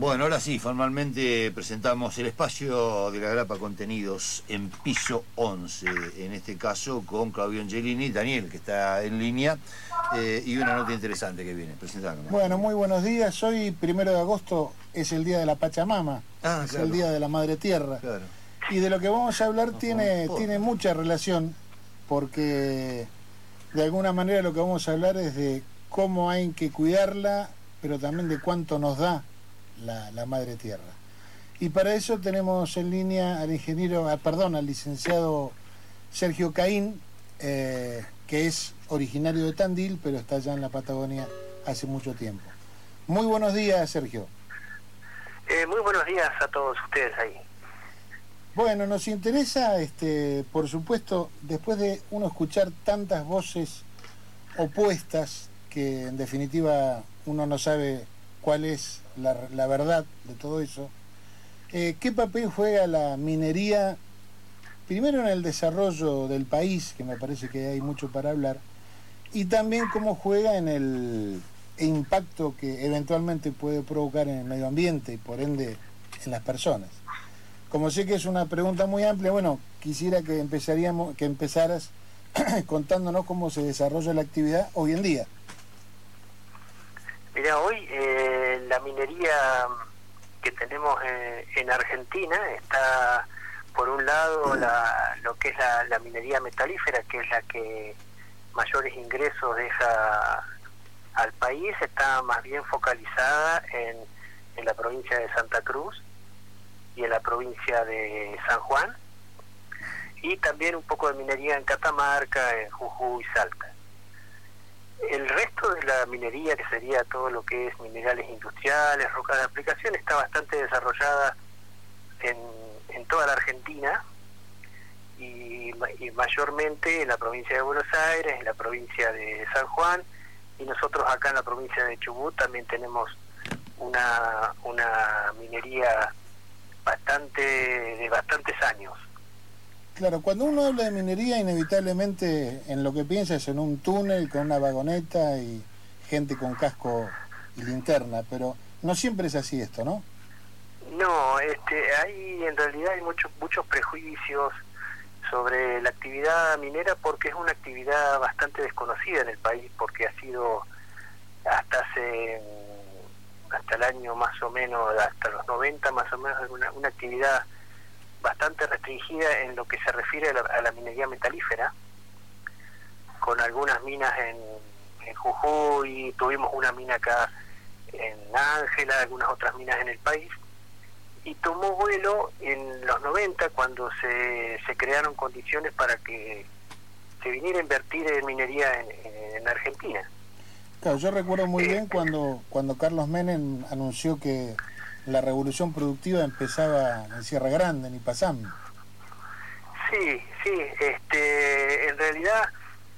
Bueno, ahora sí, formalmente presentamos el espacio de la Grapa Contenidos en piso 11, en este caso con Claudio Angelini, Daniel, que está en línea, eh, y una nota interesante que viene. Presentándonos. Bueno, muy buenos días. Hoy, primero de agosto, es el día de la Pachamama, Ah, es claro. el día de la Madre Tierra. Claro. Y de lo que vamos a hablar No, tiene, por- tiene mucha relación, porque de alguna manera lo que vamos a hablar es de cómo hay que cuidarla, pero también de cuánto nos da la, la Madre Tierra. Y para eso tenemos en línea al ingeniero, ah, perdón, al licenciado Sergio Caín, eh, que es originario de Tandil, pero está allá en la Patagonia hace mucho tiempo. Muy buenos días, Sergio. Eh, muy buenos días a todos ustedes ahí. Bueno, nos interesa, este, por supuesto, después de uno escuchar tantas voces opuestas, que en definitiva uno no sabe cuál es la, verdad de todo eso, eh, ¿qué papel juega la minería, primero en el desarrollo del país, que me parece que hay mucho para hablar, y también cómo juega en el impacto que eventualmente puede provocar en el medio ambiente y por ende en las personas? Como sé que es una pregunta muy amplia, bueno, quisiera que empezaríamos, que empezaras contándonos cómo se desarrolla la actividad hoy en día. Mira, hoy eh, la minería que tenemos eh, en Argentina está, por un lado, la, lo que es la, minería metalífera, que es la que mayores ingresos deja al país, está más bien focalizada en, en la provincia de Santa Cruz y en la provincia de San Juan, y también un poco de minería en Catamarca, en Jujuy y Salta. El resto de la minería, que sería todo lo que es minerales industriales, rocas de aplicación, está bastante desarrollada en, toda la Argentina y, y mayormente en la provincia de Buenos Aires, en la provincia de San Juan y nosotros acá en la provincia de Chubut también tenemos una, una minería bastante de bastantes años. Claro, cuando uno habla de minería, inevitablemente en lo que piensa es en un túnel con una vagoneta y gente con casco y linterna, pero no siempre es así esto, ¿no? No, este, hay en realidad hay muchos muchos prejuicios sobre la actividad minera porque es una actividad bastante desconocida en el país porque ha sido hasta hace hasta el año más o menos hasta los 90 más o menos una, una actividad bastante restringida en lo que se refiere a la, a la minería metalífera con algunas minas en, en Jujuy tuvimos una mina acá en Ángela algunas otras minas en el país y tomó vuelo en los 90 cuando se, se crearon condiciones para que se viniera a invertir en minería en, en Argentina. Claro, yo recuerdo muy bien cuando, cuando Carlos Menem anunció que la revolución productiva empezaba en Sierra Grande, en Ipazam. Sí, sí, este, en realidad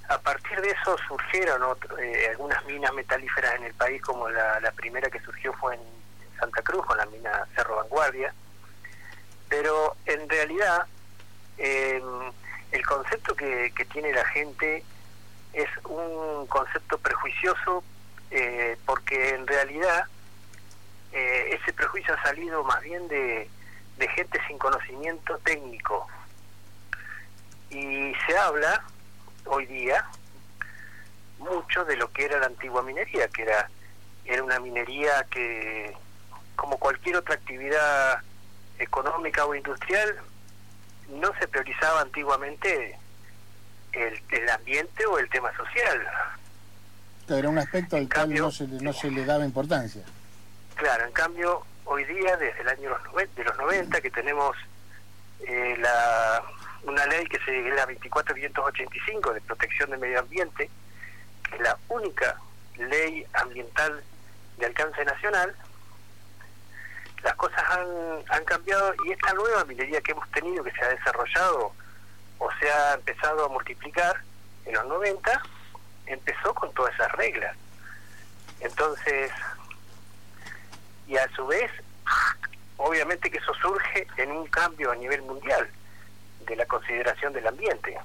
a partir de eso surgieron otro- eh, algunas minas metalíferas en el país, como la, primera que surgió fue en Santa Cruz con la mina Cerro Vanguardia, pero en realidad eh, el concepto que, que tiene la gente es un concepto prejuicioso eh, porque en realidad eh, ese prejuicio ha salido más bien de, de gente sin conocimiento técnico y se habla hoy día mucho de lo que era la antigua minería, que era, era una minería que, como cualquier otra actividad económica o industrial, no se priorizaba antiguamente el, el ambiente o el tema social. Era un aspecto al En cual cambio- no se, no se le daba importancia. Claro, en cambio, hoy día, desde el año de los 90, que tenemos eh, la, una ley que se, es la 24585 de protección del medio ambiente, que es la única ley ambiental de alcance nacional, las cosas han, han cambiado y esta nueva minería que hemos tenido, que se ha desarrollado o se ha empezado a multiplicar en los 90, empezó con todas esas reglas. Entonces, y a su vez, obviamente que eso surge en un cambio a nivel mundial de la consideración del ambiente.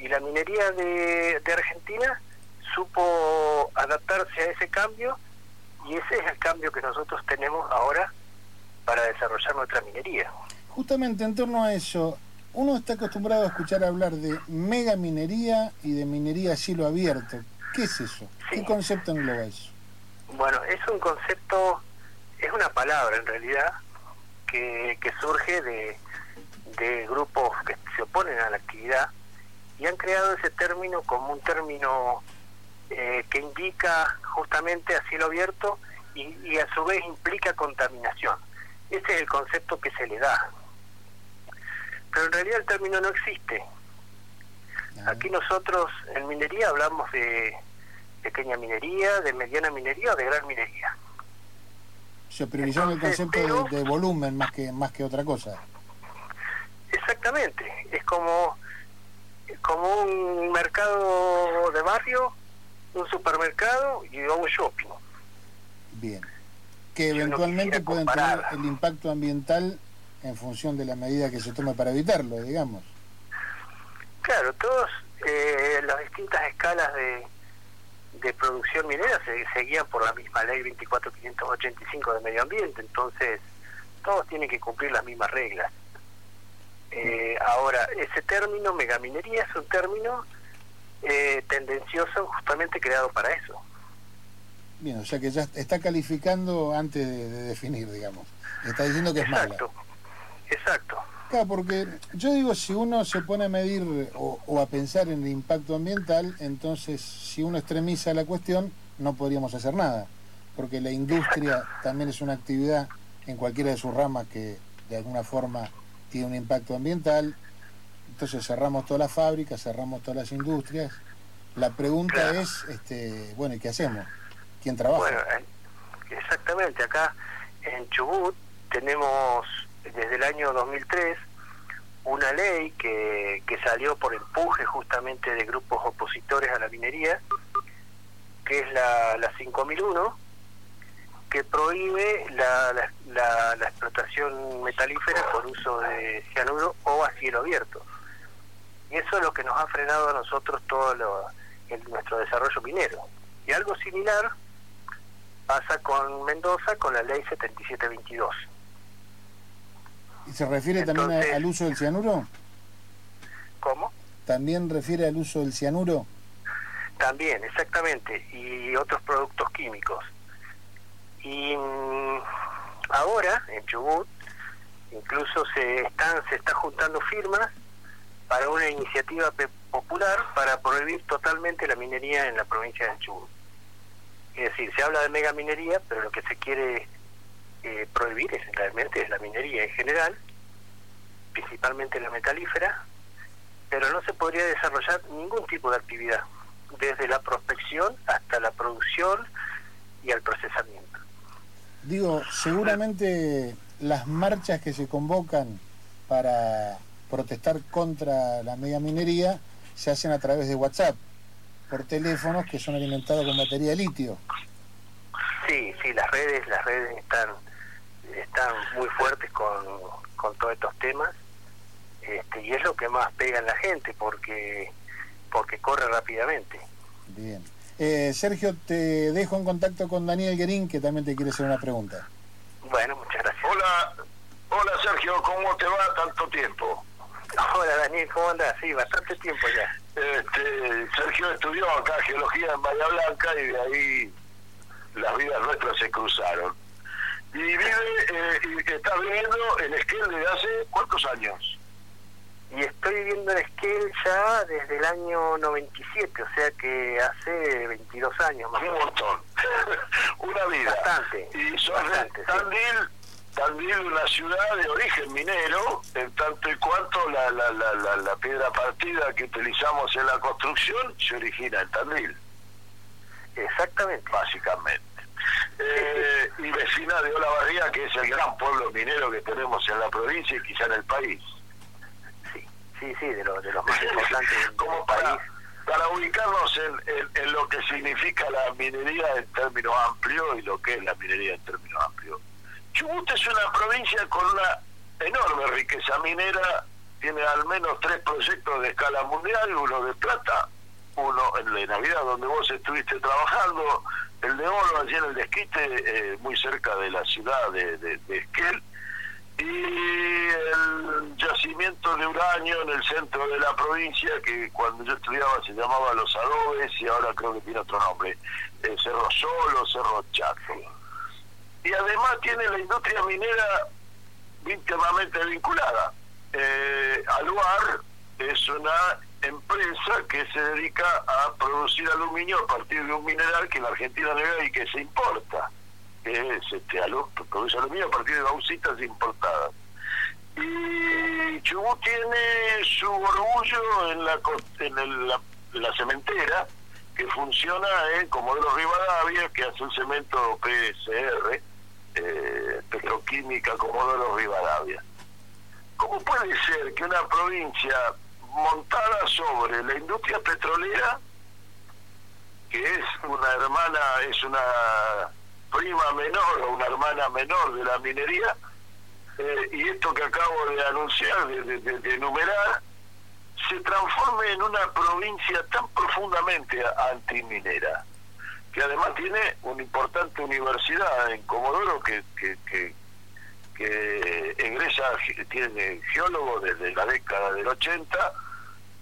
Y la minería de, de Argentina supo adaptarse a ese cambio Y ese es el cambio que nosotros tenemos ahora para desarrollar nuestra minería. Justamente en torno a eso, uno está acostumbrado a escuchar hablar de mega minería y de minería a cielo abierto. ¿Qué es eso? ¿Qué concepto engloba eso? Bueno, es un concepto, es una palabra en realidad que, que surge de, de grupos que se oponen a la actividad y han creado ese término como un término eh, que indica justamente a cielo abierto y, a su vez implica contaminación. Ese es el concepto que se le da. Pero en realidad el término no existe. Aquí nosotros en minería hablamos de pequeña minería, de mediana minería o de gran minería. Se priorizó el concepto de, de, volumen más que más que otra cosa. Exactamente, es como como un mercado de barrio, un supermercado y un shopping. Bien. Que eventualmente pueden tener el impacto ambiental en función de la medida que se tome para evitarlo, digamos. Claro, todas eh, las distintas escalas de, de producción minera se seguían por la misma ley 24585 de medio ambiente, entonces todos tienen que cumplir las mismas reglas. Eh, ahora, ese término, megaminería, es un término eh, tendencioso justamente creado para eso. Bien, o sea que ya está calificando antes de, definir, digamos. Está diciendo que es mala. Exacto, exacto. Claro, porque yo digo, si uno se pone a medir o, o, a pensar en el impacto ambiental, entonces si uno extremiza la cuestión, no podríamos hacer nada. Porque la industria también es una actividad en cualquiera de sus ramas que de alguna forma tiene un impacto ambiental, entonces cerramos todas las fábricas, cerramos todas las industrias. La pregunta es, este, bueno, ¿y qué hacemos? ¿Quién trabaja? Bueno, exactamente, acá en Chubut tenemos desde el año 2003 una ley que, que salió por empuje justamente de grupos opositores a la minería, que es la, la 5001, que prohíbe la, la, la, explotación metalífera por uso de cianuro o a cielo abierto. Y eso es lo que nos ha frenado a nosotros todo lo, nuestro desarrollo minero. Y algo similar pasa con Mendoza con la ley 7722. ¿Y se refiere también al uso del cianuro? ¿Cómo? ¿También refiere al uso del cianuro? También, exactamente, y otros productos químicos. Y mm, ahora, en Chubut, incluso se están se está juntando firmas para una iniciativa popular para prohibir totalmente la minería en la provincia de Chubut. Es decir, se habla de mega minería, pero lo que se quiere eh, prohibir realmente la minería en general, principalmente la metalífera, pero no se podría desarrollar ningún tipo de actividad, desde la prospección hasta la producción y el procesamiento. Digo, seguramente las marchas que se convocan para protestar contra la media minería se hacen a través de WhatsApp, por teléfonos que son alimentados con batería de litio. Sí, sí, las redes, las redes están están muy fuertes con, con todos estos temas este, y es lo que más pega en la gente porque porque corre rápidamente. Bien. Eh, Sergio, te dejo en contacto con Daniel Guerín, que también te quiere hacer una pregunta. Bueno, muchas gracias. Hola, hola Sergio, ¿cómo te va tanto tiempo? Hola Daniel, ¿cómo andas? Sí, bastante tiempo ya. Este, Sergio estudió acá geología en Bahía Blanca y de ahí las vidas nuestras se cruzaron. Y vive, eh, y está viviendo en Esquel desde hace cuántos años? y estoy viviendo en Esquel ya desde el año 97, o sea que hace 22 años más. Un montón, una vida. Bastante. Y sos bastante, Tandil, Tandil, una ciudad de origen minero, en tanto y cuanto la, la, la, la, piedra partida que utilizamos en la construcción se origina en Tandil. Exactamente. Básicamente. Eh, y vecina de Olavarría, que es el gran pueblo minero que tenemos en la provincia y quizá en el país sí, sí, de, los de los más importantes como para, Para ubicarnos en, en, lo que significa la minería en términos amplios y lo que es la minería en términos amplios. Chubut es una provincia con una enorme riqueza minera, tiene al menos tres proyectos de escala mundial, uno de plata, uno en la Navidad donde vos estuviste trabajando, el de oro allí en el desquite, eh, muy cerca de la ciudad de, de, Esquel, y el yacimiento de uranio en el centro de la provincia, que cuando yo estudiaba se llamaba Los Adobes y ahora creo que tiene otro nombre, eh, Cerro Solo, Cerro Chaco. Y además tiene la industria minera íntimamente vinculada. Eh, Aluar es una empresa que se dedica a producir aluminio a partir de un mineral que la Argentina no y que se importa. Que es este, produce aluminio a partir de bauxitas importadas. Y Chubut tiene su orgullo en la, en la, cementera, que funciona en Comodoro Rivadavia, que hace un cemento PSR, eh, Petroquímica Comodoro Rivadavia. ¿Cómo puede ser que una provincia montada sobre la industria petrolera, que es una hermana, es una prima menor o una hermana menor de la minería, eh, y esto que acabo de anunciar, de, enumerar, se transforme en una provincia tan profundamente antiminera, que además tiene una importante universidad en Comodoro que, que, que, que egresa, tiene geólogo desde la década del 80,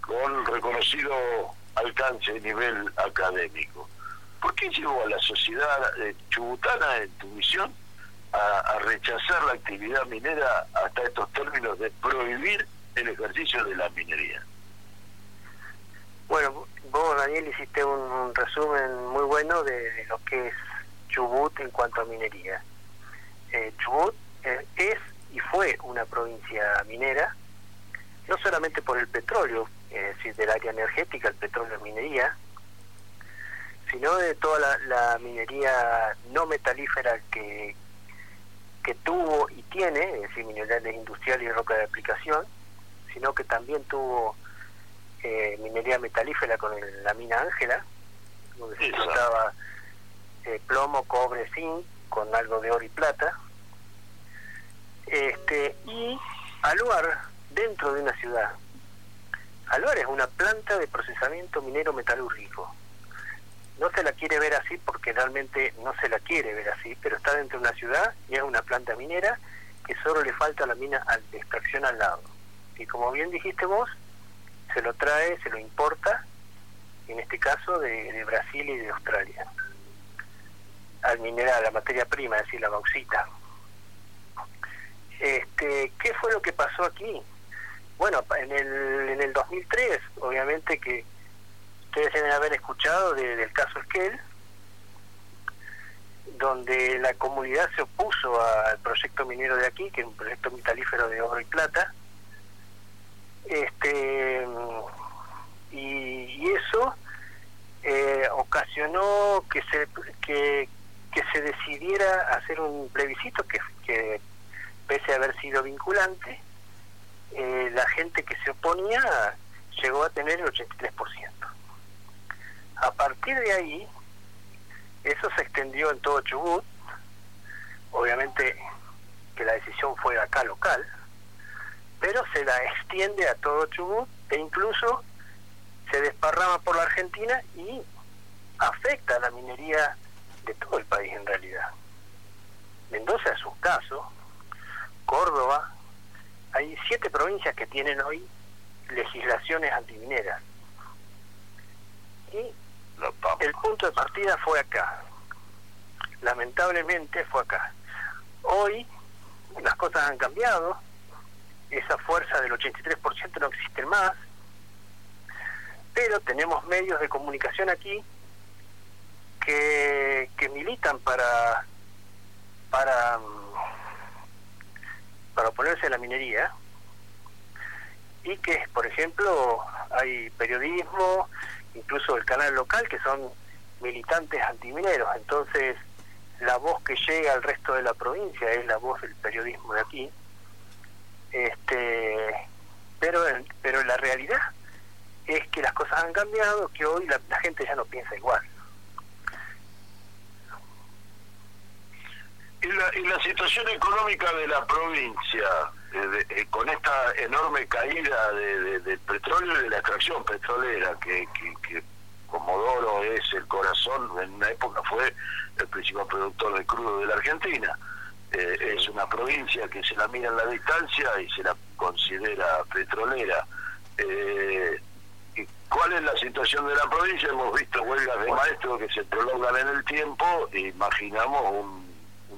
con reconocido alcance a nivel académico. ¿Por qué llevó a la sociedad eh, chubutana, en tu visión, a, rechazar la actividad minera hasta estos términos de prohibir el ejercicio de la minería? Bueno, vos, Daniel, hiciste un, resumen muy bueno de, lo que es Chubut en cuanto a minería. Eh, Chubut eh, es y fue una provincia minera, no solamente por el petróleo, es decir, del área energética, el petróleo minería, sino de toda la, minería no metalífera que, que tuvo y tiene, es decir, minerales industriales y roca de aplicación, sino que también tuvo eh, minería metalífera con la mina Ángela, donde se explotaba eh, plomo, cobre, zinc, con algo de oro y plata. Este, y Aluar, dentro de una ciudad, Aluar es una planta de procesamiento minero metalúrgico. No se la quiere ver así porque realmente no se la quiere ver así, pero está dentro de una ciudad y es una planta minera que solo le falta la mina de extracción al lado. Y como bien dijiste vos, se lo trae, se lo importa, en este caso de, Brasil y de Australia. Al mineral, la materia prima, es decir, la bauxita. Este, ¿Qué fue lo que pasó aquí? Bueno, en el, en el 2003, obviamente que ustedes deben haber escuchado del caso Esquel, donde la comunidad se opuso al proyecto minero de aquí, que es un proyecto metalífero de oro y plata, este y, eso eh, ocasionó que se que, que se decidiera hacer un plebiscito que, que pese a haber sido vinculante eh, la gente que se oponía llegó a tener el 83%. A partir de ahí, eso se extendió en todo Chubut, obviamente que la decisión fue acá local, pero se la extiende a todo Chubut e incluso se desparrama por la Argentina y afecta a la minería de todo el país en realidad. Mendoza es un caso, Córdoba, hay siete provincias que tienen hoy legislaciones antimineras. Y el punto de partida fue acá. Lamentablemente fue acá. Hoy las cosas han cambiado, esa fuerza del 83% no existe más, pero tenemos medios de comunicación aquí que, que militan para para para oponerse a la minería y que, por ejemplo, hay periodismo, incluso el canal local, que son militantes antimineros. Entonces, la voz que llega al resto de la provincia es la voz del periodismo de aquí. Este, pero, pero la realidad es que las cosas han cambiado, que hoy la gente ya no piensa igual. Y la, y la situación económica de la provincia, eh, eh, con esta enorme caída de, del petróleo y de la extracción petrolera, que, que, Comodoro es el corazón, en una época fue el principal productor de crudo de la Argentina. Eh, es una provincia que se la mira en la distancia y se la considera petrolera. Eh, ¿Cuál es la situación de la provincia? Hemos visto huelgas de maestros que se prolongan en el tiempo imaginamos un,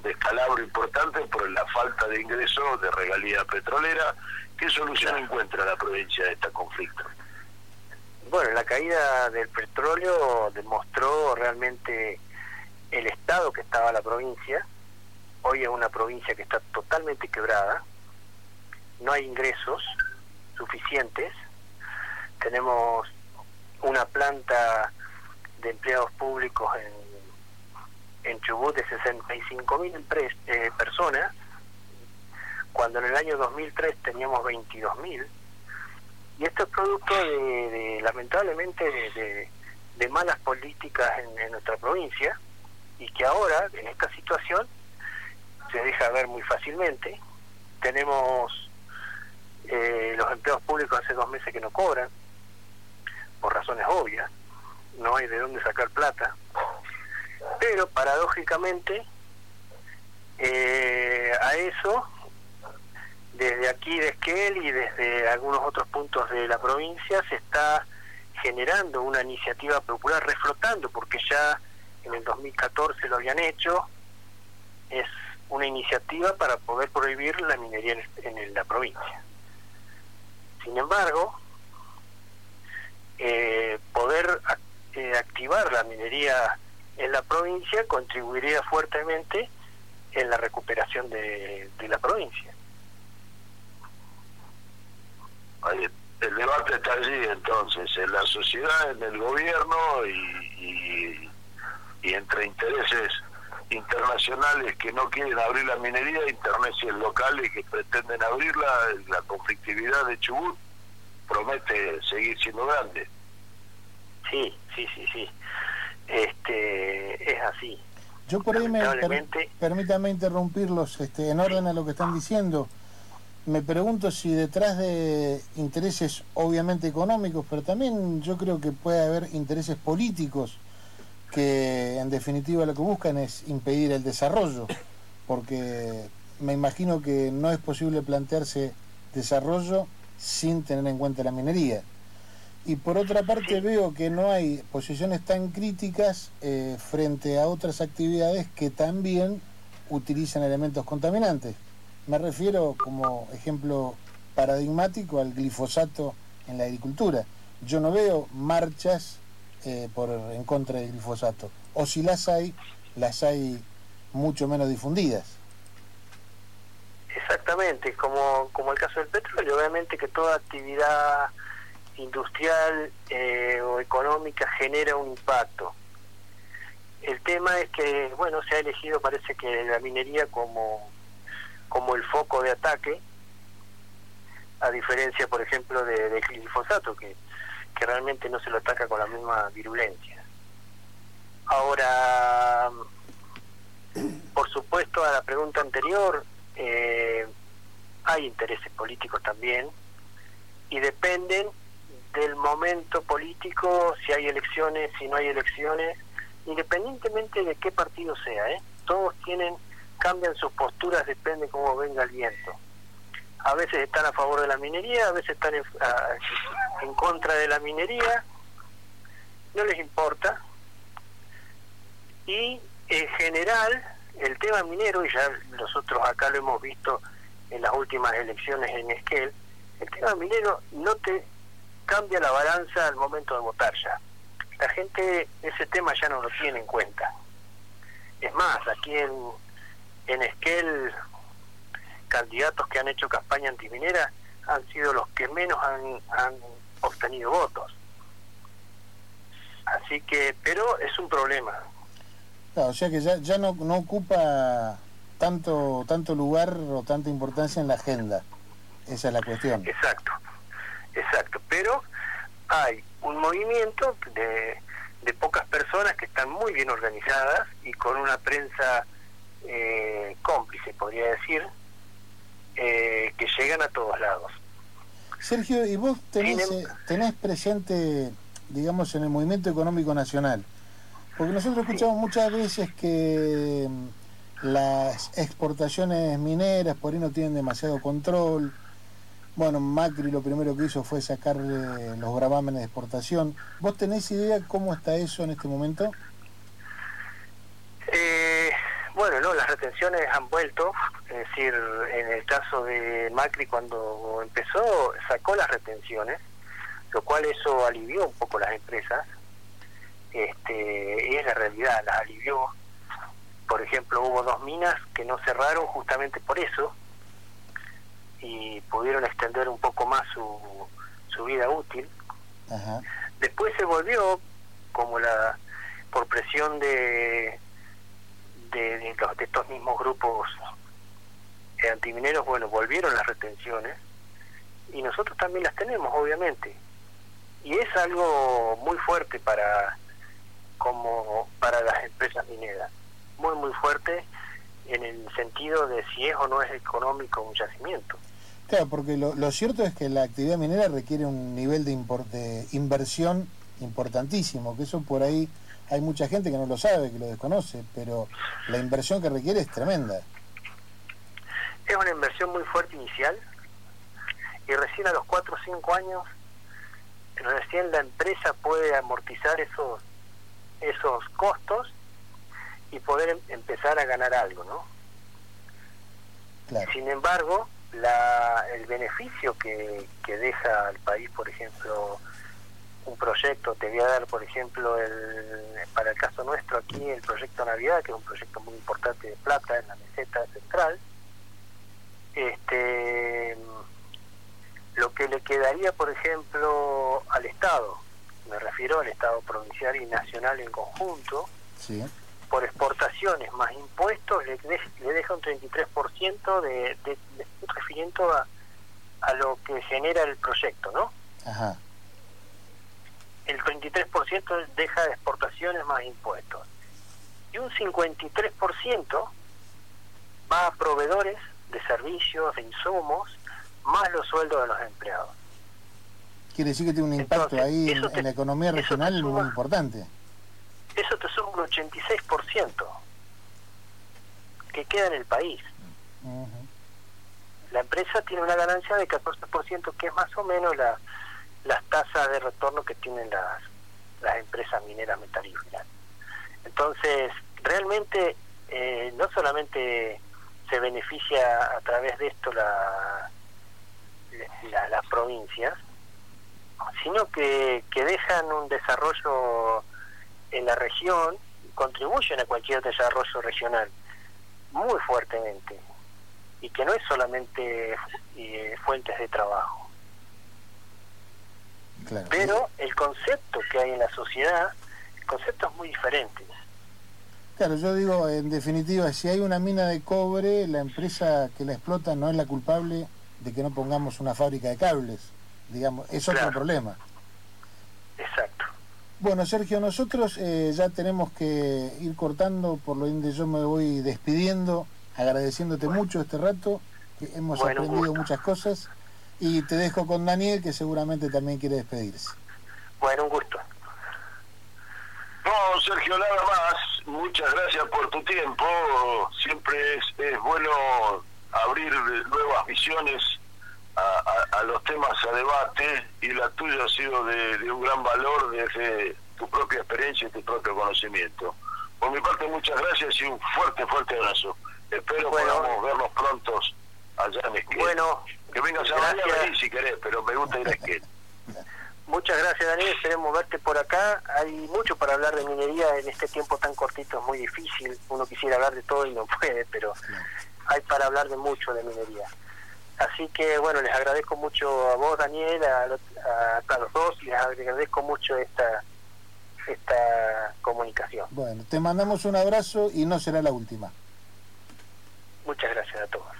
descalabro importante por la falta de ingresos de regalía petrolera. ¿Qué solución encuentra la provincia de este conflicto? Bueno, la caída del petróleo demostró realmente el estado que estaba la provincia. Hoy es una provincia que está totalmente quebrada, no hay ingresos suficientes, tenemos una planta de empleados públicos en, en Chubut de 65 mil eh, personas, cuando en el año 2003 teníamos 22 mil. Y esto es producto de, lamentablemente, de, de, malas políticas en, nuestra provincia y que ahora, en esta situación, se deja ver muy fácilmente. Tenemos eh, los empleados públicos hace dos meses que no cobran, por razones obvias, no hay de dónde sacar plata, pero paradójicamente eh, a eso, desde aquí de Esquel y desde algunos otros puntos de la provincia, se está generando una iniciativa popular reflotando, porque ya en el 2014 lo habían hecho, es una iniciativa para poder prohibir la minería en la provincia. Sin embargo, eh, poder eh, activar la minería en la provincia contribuiría fuertemente en la recuperación de, la provincia. El debate está allí entonces, en la sociedad, en el gobierno y, y, entre intereses internacionales que no quieren abrir la minería, intereses locales que pretenden abrirla, la conflictividad de Chubut promete seguir siendo grande. Sí, sí, sí, sí. Este, es así. Yo por ahí me permítame interrumpirlos este, en orden a lo que están diciendo. Me pregunto si detrás de intereses obviamente económicos, pero también yo creo que puede haber intereses políticos que en definitiva lo que buscan es impedir el desarrollo, porque me imagino que no es posible plantearse desarrollo sin tener en cuenta la minería. Y por otra parte veo que no hay posiciones tan críticas eh, frente a otras actividades que también utilizan elementos contaminantes. Me refiero como ejemplo paradigmático al glifosato en la agricultura. Yo no veo marchas eh, por, en contra del glifosato. O si las hay, las hay mucho menos difundidas. Exactamente, como, como el caso del petróleo, obviamente que toda actividad industrial eh, o económica genera un impacto. El tema es que, bueno, se ha elegido parece que la minería como, como el foco de ataque, a diferencia, por ejemplo, de, del glifosato, que, que realmente no se lo ataca con la misma virulencia. Ahora, por supuesto, a la pregunta anterior, eh, hay intereses políticos también y dependen del momento político, si hay elecciones, si no hay elecciones, independientemente de qué partido sea, ¿eh? todos tienen, cambian sus posturas, depende cómo venga el viento. A veces están a favor de la minería, a veces están en, en contra de la minería, no les importa. Y en general, el tema minero, y ya nosotros acá lo hemos visto en las últimas elecciones en Esquel, el tema minero no te cambia la balanza al momento de votar ya. La gente ese tema ya no lo tiene en cuenta. Es más, aquí en, en Esquel, candidatos que han hecho campaña antiminera han sido los que menos han, han obtenido votos. Así que, pero es un problema. o sea que ya, ya no, no ocupa tanto, tanto lugar o tanta importancia en la agenda. Esa es la cuestión. Exacto. Exacto, pero hay un movimiento de, de pocas personas que están muy bien organizadas y con una prensa eh, cómplice, podría decir, eh, que llegan a todos lados. Sergio, ¿y vos tenés, eh, tenés presente digamos, en el movimiento económico nacional. Porque nosotros escuchamos muchas veces que mm, las exportaciones mineras por ahí no tienen demasiado control. Bueno, Macri lo primero que hizo fue sacarle los gravámenes de exportación. ¿Vos tenés idea cómo está eso en este momento? Eh, bueno, no, las retenciones han vuelto, es decir, en el caso de Macri cuando empezó sacó las retenciones, lo cual eso alivió un poco las empresas, este, es la realidad, las alivió. Por ejemplo, hubo dos minas que no cerraron justamente por eso y pudieron extender un poco más su, su vida útil. Después se volvió como la por presión de de, estos mismos grupos antimineros, bueno, volvieron las retenciones y nosotros también las tenemos, obviamente. Y es algo muy fuerte para como para las empresas mineras, muy muy fuerte en el sentido de si es o no es económico un yacimiento. Claro, porque lo, lo cierto es que la actividad minera requiere un nivel de, de inversión importantísimo, que eso por ahí hay mucha gente que no lo sabe, que lo desconoce, pero la inversión que requiere es tremenda. Es una inversión muy fuerte inicial y recién a los 4 o 5 años, recién la empresa puede amortizar esos, esos costos y poder em-, empezar a ganar algo, ¿no? Sin embargo, la, el beneficio que, que deja al país, por ejemplo, un proyecto, te voy a dar, por ejemplo, el, para el caso nuestro aquí, el proyecto Navidad, que es un proyecto muy importante de plata en la meseta central. Este, lo que le quedaría, por ejemplo, al Estado, me refiero al Estado provincial y nacional en conjunto, por exportaciones más impuestos, le, le deja un 33% de, de, de, refiriendo a, a lo que genera el proyecto, ¿no? Ajá el 33% deja de exportaciones más impuestos. Y un 53% va a proveedores de servicios, de insumos, más los sueldos de los empleados. Quiere decir que tiene un impacto ahí en, la economía regional muy importante. Eso te suma un 86% que queda en el país. La empresa tiene una ganancia de 14%, que es más o menos la, las tasas de retorno que tienen las, las empresas mineras metalíferas. Entonces, realmente eh, no solamente se beneficia a través de esto la, las provincias, sino que, que dejan un desarrollo en la región, contribuyen a cualquier desarrollo regional muy fuertemente y que no es solamente eh, fuentes de trabajo. Pero el concepto que hay en la sociedad, el concepto es muy diferente. Claro, yo digo, en definitiva, si hay una mina de cobre, la empresa que la explota no es la culpable de que no pongamos una fábrica de cables. Digamos, es otro problema. Bueno, Sergio, nosotros eh, ya tenemos que ir cortando, por lo ende yo me voy despidiendo, agradeciéndote mucho este rato, que hemos aprendido muchas cosas. Y te dejo con Daniel, que seguramente también quiere despedirse. Bueno, un gusto. No, Sergio, nada más. Muchas gracias por tu tiempo. Siempre es, es bueno abrir nuevas visiones a, los temas a debate y la tuya ha sido de, un gran valor desde tu propia experiencia y tu propio conocimiento. Por mi parte, muchas gracias y un fuerte, fuerte abrazo. Espero podamos vernos prontos allá en Esquel. Bueno, que vengas a venir si querés, pero me gusta ir a Esquel. Muchas gracias Daniel, esperemos verte por acá. Hay mucho para hablar de minería en este tiempo tan cortito, es muy difícil. Uno quisiera hablar de todo y no puede, pero hay para hablar de mucho de minería. Así que bueno, les agradezco mucho a vos, Daniel, a, los dos, y les agradezco mucho esta, esta comunicación. Bueno, te mandamos un abrazo y no será la última. Muchas gracias a todos.